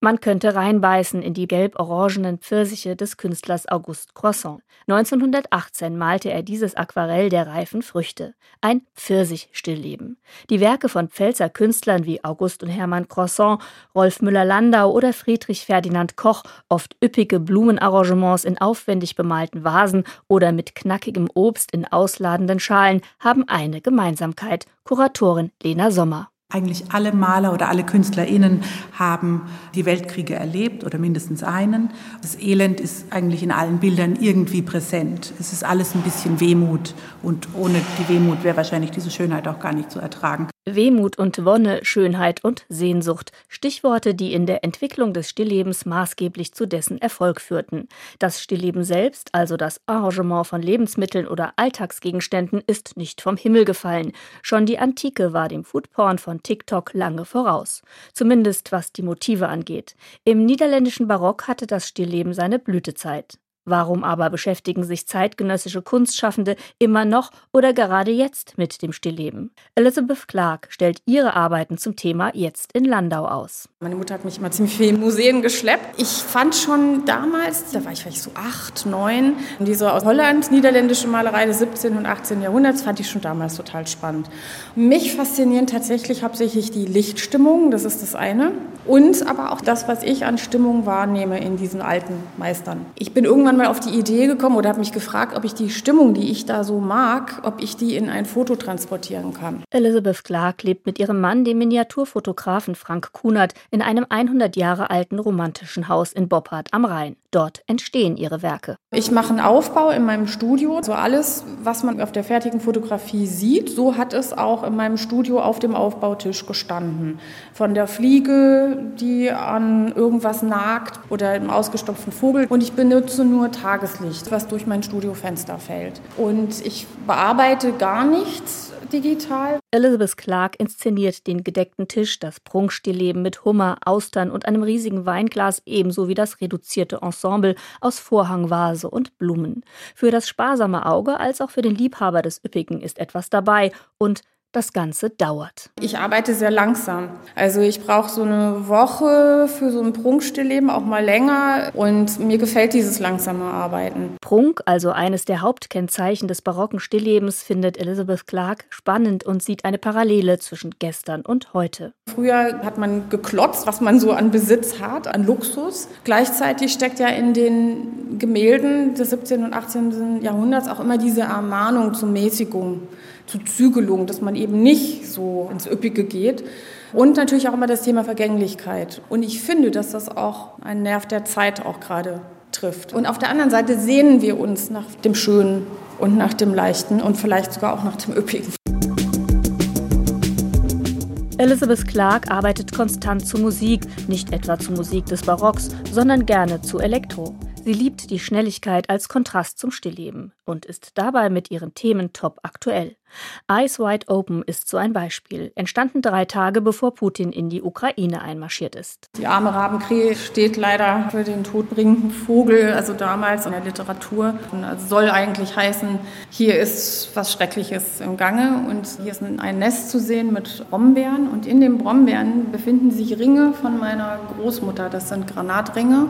Man könnte reinbeißen in die gelb-orangenen Pfirsiche des Künstlers Auguste Croissant. 1918 malte er dieses Aquarell der reifen Früchte. Ein Pfirsich-Stillleben. Die Werke von Pfälzer Künstlern wie August und Hermann Croissant, Rolf Müller-Landau oder Friedrich Ferdinand Koch, oft üppige Blumenarrangements in aufwendig bemalten Vasen oder mit knackigem Obst in ausladenden Schalen, haben eine Gemeinsamkeit. Kuratorin Lena Sommer. Eigentlich alle Maler oder alle KünstlerInnen haben die Weltkriege erlebt oder mindestens einen. Das Elend ist eigentlich in allen Bildern irgendwie präsent. Es ist alles ein bisschen Wehmut und ohne die Wehmut wäre wahrscheinlich diese Schönheit auch gar nicht zu ertragen. Wehmut und Wonne, Schönheit und Sehnsucht. Stichworte, die in der Entwicklung des Stilllebens maßgeblich zu dessen Erfolg führten. Das Stillleben selbst, also das Arrangement von Lebensmitteln oder Alltagsgegenständen, ist nicht vom Himmel gefallen. Schon die Antike war dem Foodporn von TikTok lange voraus. Zumindest was die Motive angeht. Im niederländischen Barock hatte das Stillleben seine Blütezeit. Warum aber beschäftigen sich zeitgenössische Kunstschaffende immer noch oder gerade jetzt mit dem Stillleben? Elizabeth Clark stellt ihre Arbeiten zum Thema jetzt in Landau aus. Meine Mutter hat mich immer ziemlich viel in Museen geschleppt. Ich fand schon damals, da war ich vielleicht so acht, neun, diese aus Holland niederländische Malerei des 17. und 18. Jahrhunderts fand ich schon damals total spannend. Mich faszinieren tatsächlich hauptsächlich die Lichtstimmung, das ist das eine. Und aber auch das, was ich an Stimmung wahrnehme in diesen alten Meistern. Ich bin irgendwann mal auf die Idee gekommen oder habe mich gefragt, ob ich die Stimmung, die ich da so mag, ob ich die in ein Foto transportieren kann. Elizabeth Clark lebt mit ihrem Mann, dem Miniaturfotografen Frank Kunert, in einem 100 Jahre alten romantischen Haus in Boppard am Rhein. Dort entstehen ihre Werke. Ich mache einen Aufbau in meinem Studio. So alles, was man auf der fertigen Fotografie sieht, so hat es auch in meinem Studio auf dem Aufbautisch gestanden. Von der Fliege, die an irgendwas nagt oder einem ausgestopften Vogel. Und ich benutze nur Tageslicht, was durch mein Studiofenster fällt. Und ich bearbeite gar nichts digital. Elizabeth Clark inszeniert den gedeckten Tisch, das Prunkstillleben mit Hummer, Austern und einem riesigen Weinglas, ebenso wie das reduzierte Ensemble aus Vorhangvase und Blumen. Für das sparsame Auge als auch für den Liebhaber des Üppigen ist etwas dabei und das Ganze dauert. Ich arbeite sehr langsam. Also ich brauche so eine Woche für so ein Prunkstillleben, auch mal länger. Und mir gefällt dieses langsame Arbeiten. Prunk, also eines der Hauptkennzeichen des barocken Stilllebens, findet Elizabeth Clark spannend und sieht eine Parallele zwischen gestern und heute. Früher hat man geklotzt, was man so an Besitz hat, an Luxus. Gleichzeitig steckt ja in den Gemälden des 17. und 18. Jahrhunderts auch immer diese Ermahnung zur Mäßigung zu Zügelung, dass man eben nicht so ins Üppige geht. Und natürlich auch immer das Thema Vergänglichkeit. Und ich finde, dass das auch einen Nerv der Zeit auch gerade trifft. Und auf der anderen Seite sehnen wir uns nach dem Schönen und nach dem Leichten und vielleicht sogar auch nach dem Üppigen. Elizabeth Clark arbeitet konstant zu Musik, nicht etwa zu Musik des Barocks, sondern gerne zu Elektro. Sie liebt die Schnelligkeit als Kontrast zum Stillleben und ist dabei mit ihren Themen top aktuell. Eyes Wide Open ist so ein Beispiel, entstanden drei Tage bevor Putin in die Ukraine einmarschiert ist. Die arme Rabenkrähe steht leider für den todbringenden Vogel, also damals in der Literatur. Und soll eigentlich heißen, hier ist was Schreckliches im Gange und hier ist ein Nest zu sehen mit Brombeeren und in den Brombeeren befinden sich Ringe von meiner Großmutter, das sind Granatringe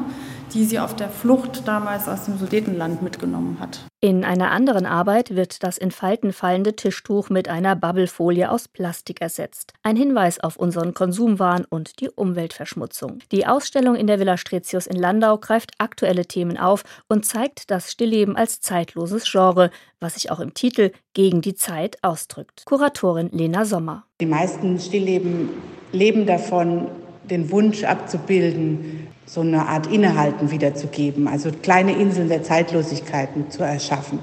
die sie auf der Flucht damals aus dem Sudetenland mitgenommen hat. In einer anderen Arbeit wird das in Falten fallende Tischtuch mit einer Bubblefolie aus Plastik ersetzt. Ein Hinweis auf unseren Konsumwahn und die Umweltverschmutzung. Die Ausstellung in der Villa Stretius in Landau greift aktuelle Themen auf und zeigt das Stillleben als zeitloses Genre, was sich auch im Titel gegen die Zeit ausdrückt. Kuratorin Lena Sommer. Die meisten Stillleben leben davon, den Wunsch abzubilden, so eine Art Innehalten wiederzugeben, also kleine Inseln der Zeitlosigkeiten zu erschaffen.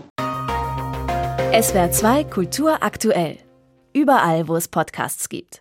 SWR 2 Kultur aktuell. Überall, wo es Podcasts gibt.